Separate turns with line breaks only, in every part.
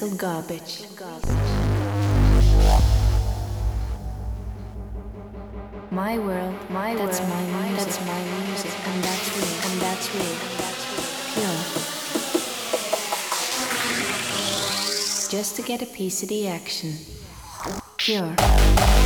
Recycled garbage. My world, my that's world, my music. that's my music, and that's real, and that's real, pure. Just to get a piece of the action, pure.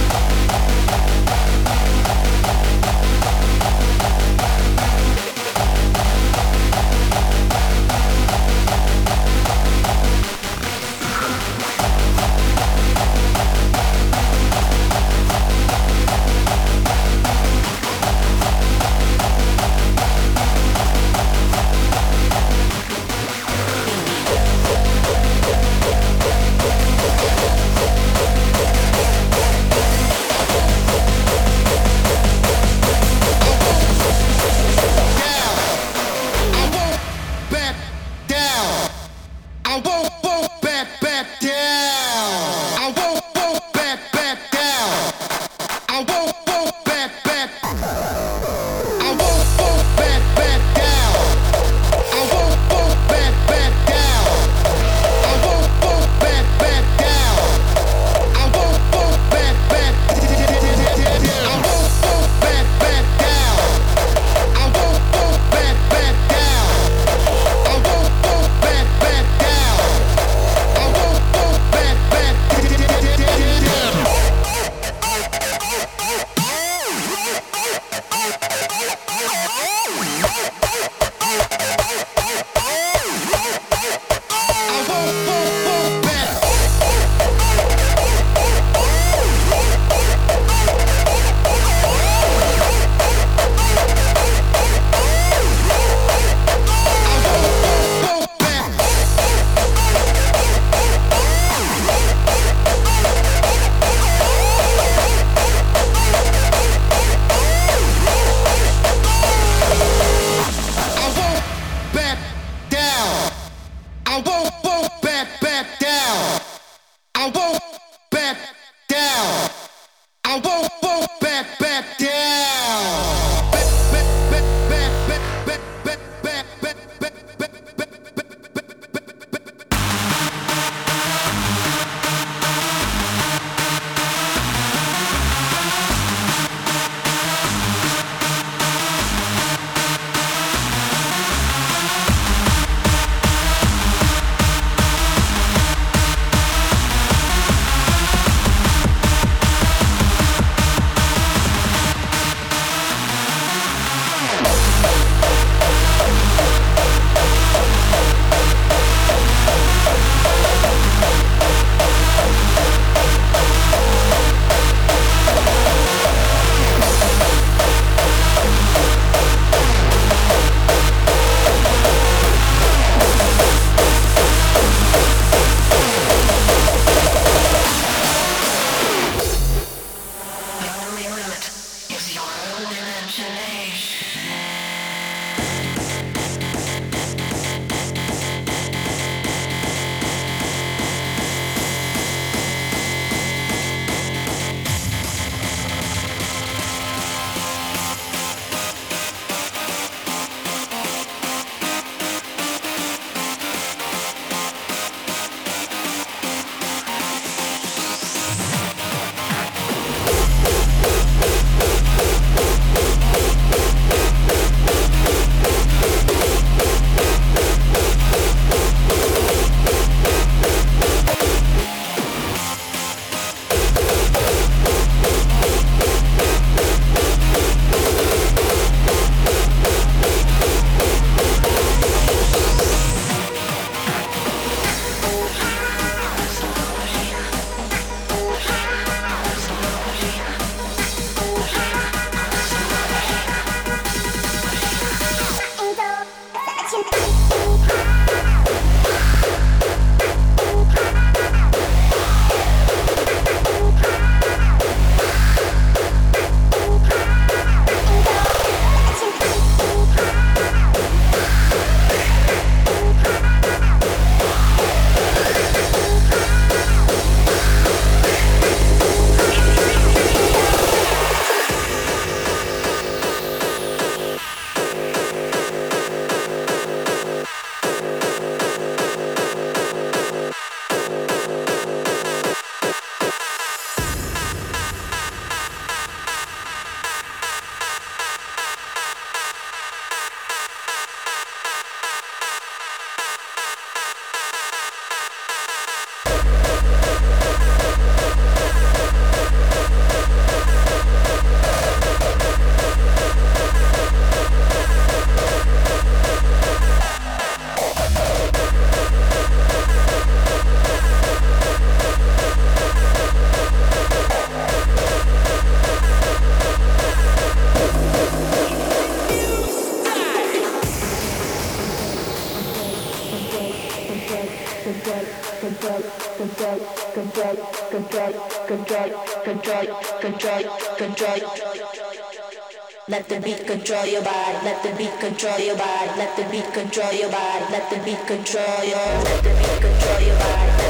control your body. Let the beat control your body. Let the beat control your. Let the beat control your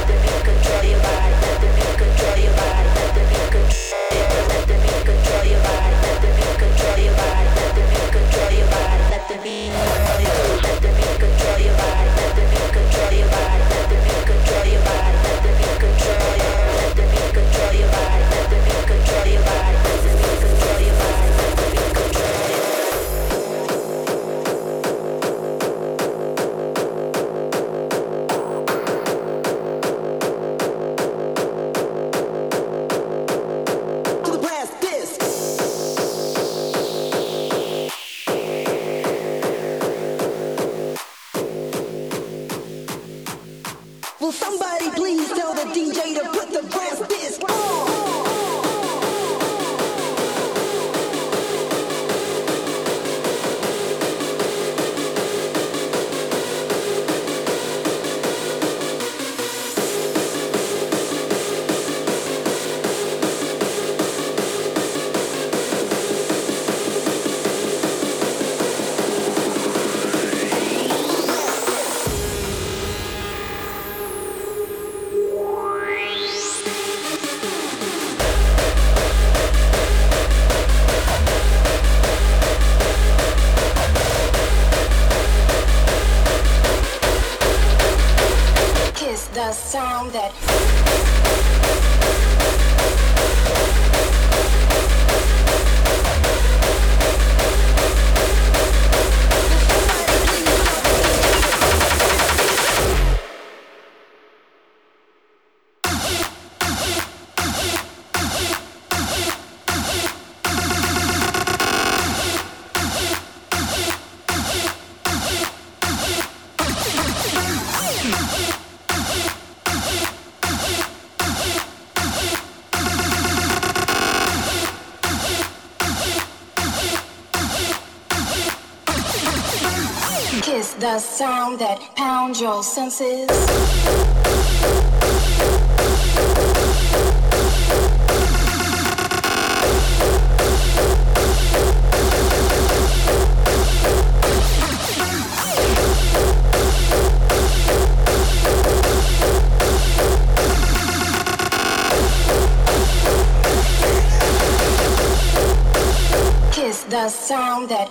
body.
the sound that pounds your senses. the sound that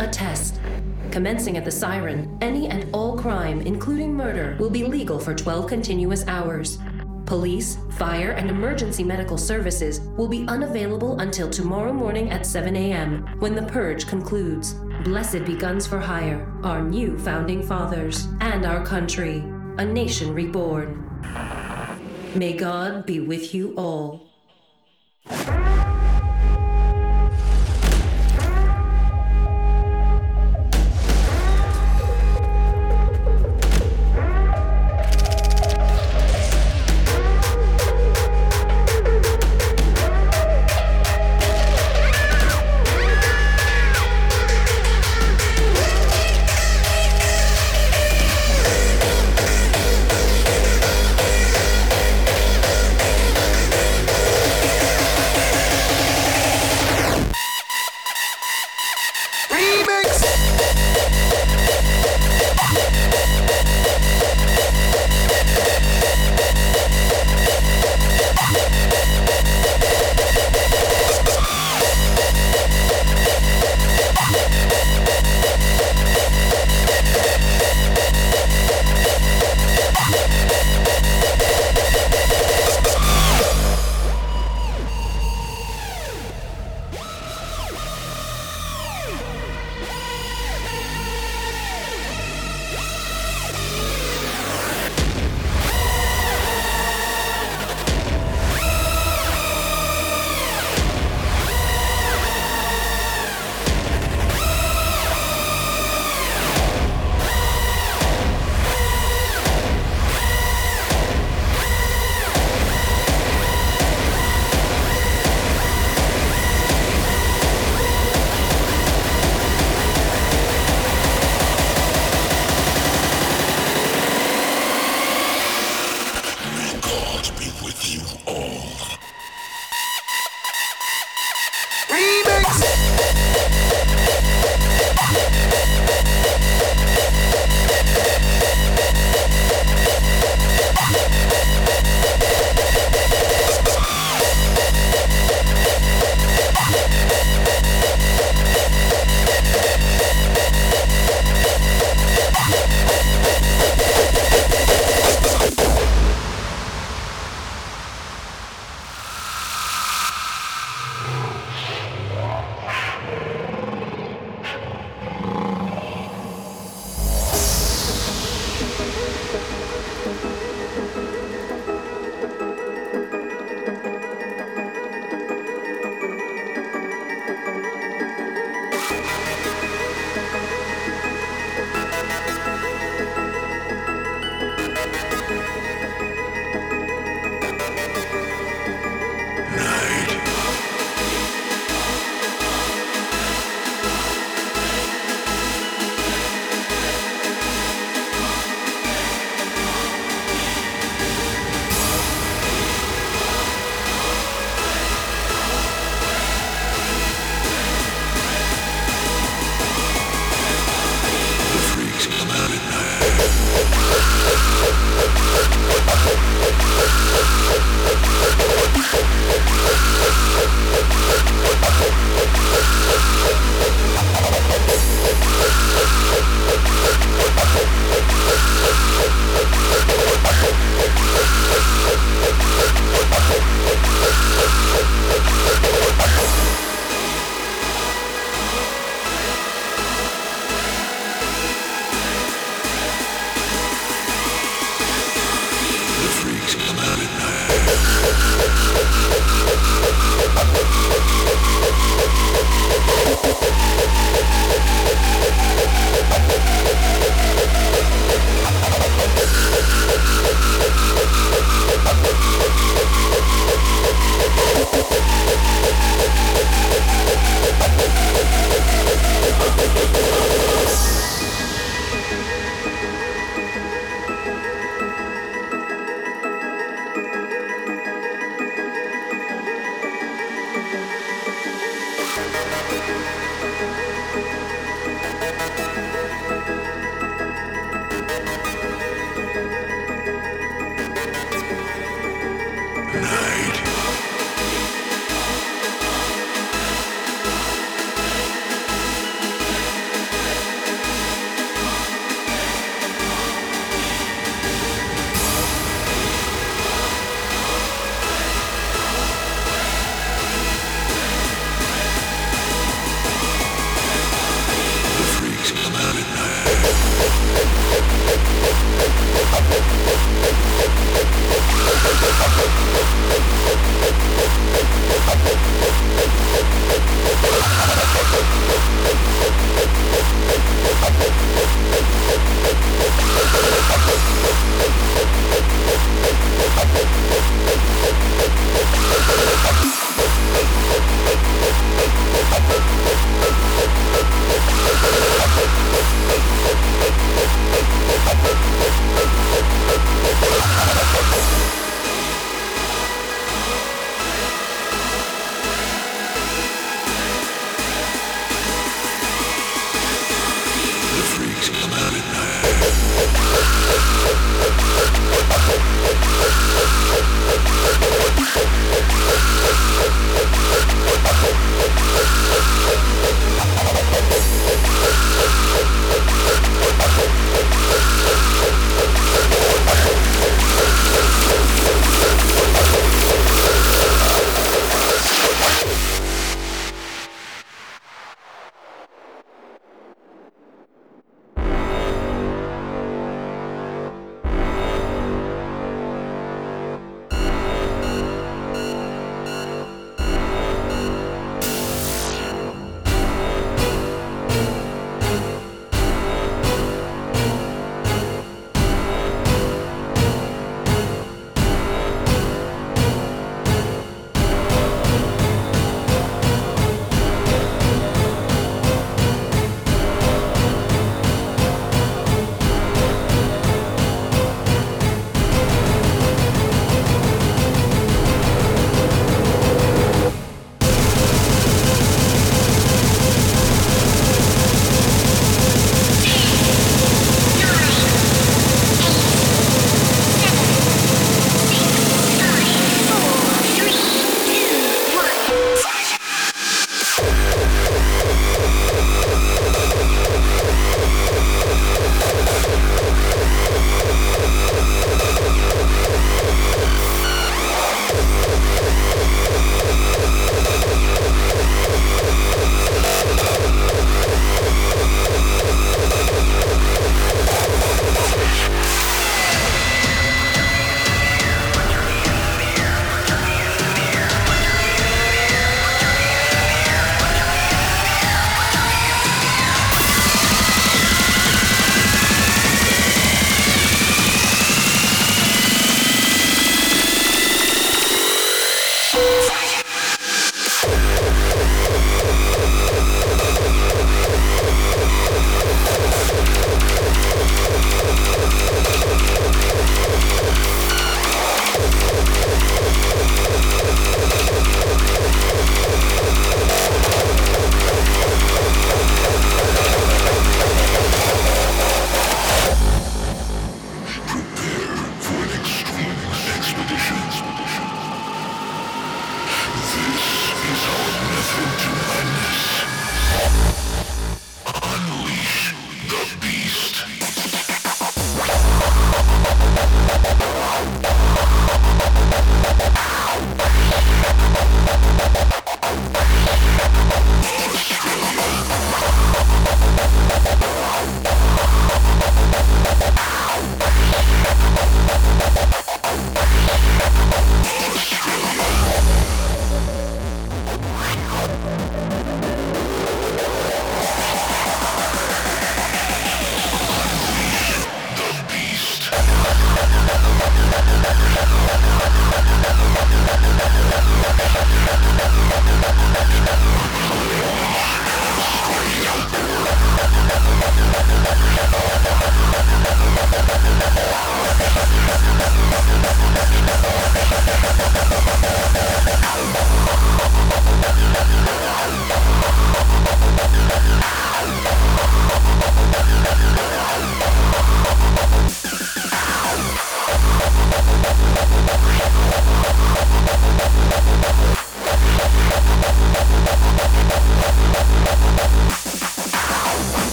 a test. Commencing at the siren, any and all crime, including murder, will be legal for 12 continuous hours. Police, fire, and emergency medical services will be unavailable until tomorrow morning at 7 a.m., when the purge concludes. Blessed be Guns for Hire, our new founding fathers, and our country, a nation reborn. May God be with you all.